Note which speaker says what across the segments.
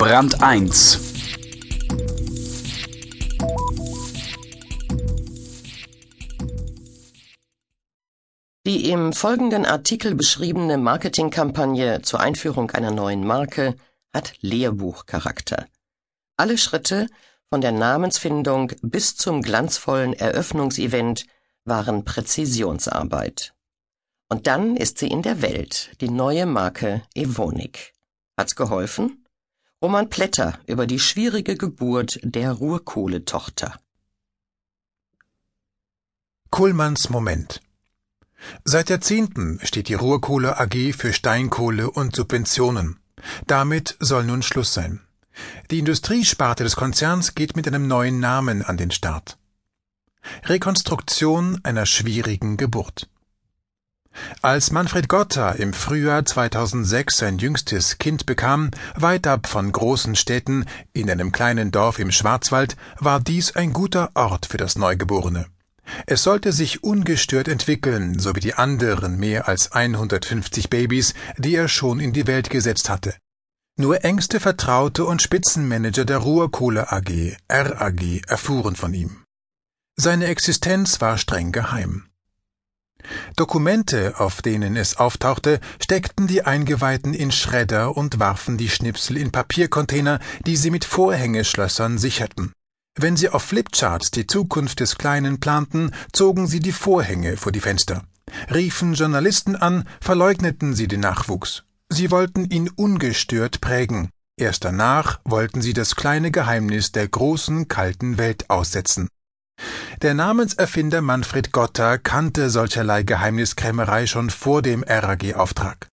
Speaker 1: Brand 1
Speaker 2: Die im folgenden Artikel beschriebene Marketingkampagne zur Einführung einer neuen Marke hat Lehrbuchcharakter. Alle Schritte von der Namensfindung bis zum glanzvollen Eröffnungsevent waren Präzisionsarbeit. Und dann ist sie in der Welt, die neue Marke Evonik. Hat's geholfen? Roman Plätter über die schwierige Geburt der Ruhrkohletochter.
Speaker 3: Kuhlmanns Moment Seit Jahrzehnten steht die Ruhrkohle AG für Steinkohle und Subventionen. Damit soll nun Schluss sein. Die Industriesparte des Konzerns geht mit einem neuen Namen an den Start. Rekonstruktion einer schwierigen Geburt. Als Manfred Gotta im Frühjahr 2006 sein jüngstes Kind bekam, weit ab von großen Städten, in einem kleinen Dorf im Schwarzwald, war dies ein guter Ort für das Neugeborene. Es sollte sich ungestört entwickeln, so wie die anderen mehr als 150 Babys, die er schon in die Welt gesetzt hatte. Nur engste Vertraute und Spitzenmanager der Ruhrkohle AG, RAG, erfuhren von ihm. Seine Existenz war streng geheim. Dokumente, auf denen es auftauchte, steckten die Eingeweihten in Schredder und warfen die Schnipsel in Papiercontainer, die sie mit Vorhängeschlössern sicherten. Wenn sie auf Flipcharts die Zukunft des Kleinen planten, zogen sie die Vorhänge vor die Fenster. Riefen Journalisten an, verleugneten sie den Nachwuchs. Sie wollten ihn ungestört prägen. Erst danach wollten sie das kleine Geheimnis der großen kalten Welt aussetzen. Der Namenserfinder Manfred Gotter kannte solcherlei Geheimniskrämerei schon vor dem RAG-Auftrag.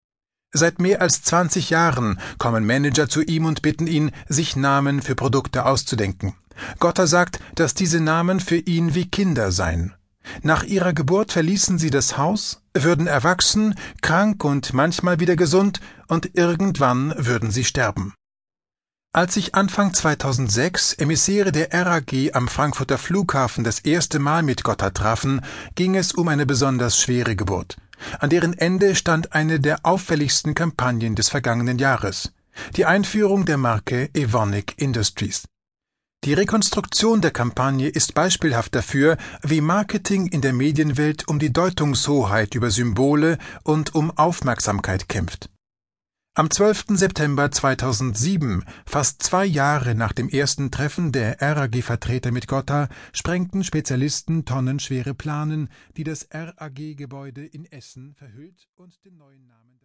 Speaker 3: Seit mehr als 20 Jahren kommen Manager zu ihm und bitten ihn, sich Namen für Produkte auszudenken. Gotter sagt, dass diese Namen für ihn wie Kinder seien. Nach ihrer Geburt verließen sie das Haus, würden erwachsen, krank und manchmal wieder gesund, und irgendwann würden sie sterben. Als sich Anfang 2006 Emissäre der RAG am Frankfurter Flughafen das erste Mal mit Gotthard trafen, ging es um eine besonders schwere Geburt. An deren Ende stand eine der auffälligsten Kampagnen des vergangenen Jahres. Die Einführung der Marke Evonik Industries. Die Rekonstruktion der Kampagne ist beispielhaft dafür, wie Marketing in der Medienwelt um die Deutungshoheit über Symbole und um Aufmerksamkeit kämpft. Am 12. September 2007, fast zwei Jahre nach dem ersten Treffen der RAG-Vertreter mit Gotha, sprengten Spezialisten tonnenschwere Planen, die das RAG-Gebäude in Essen verhüllt und den neuen Namen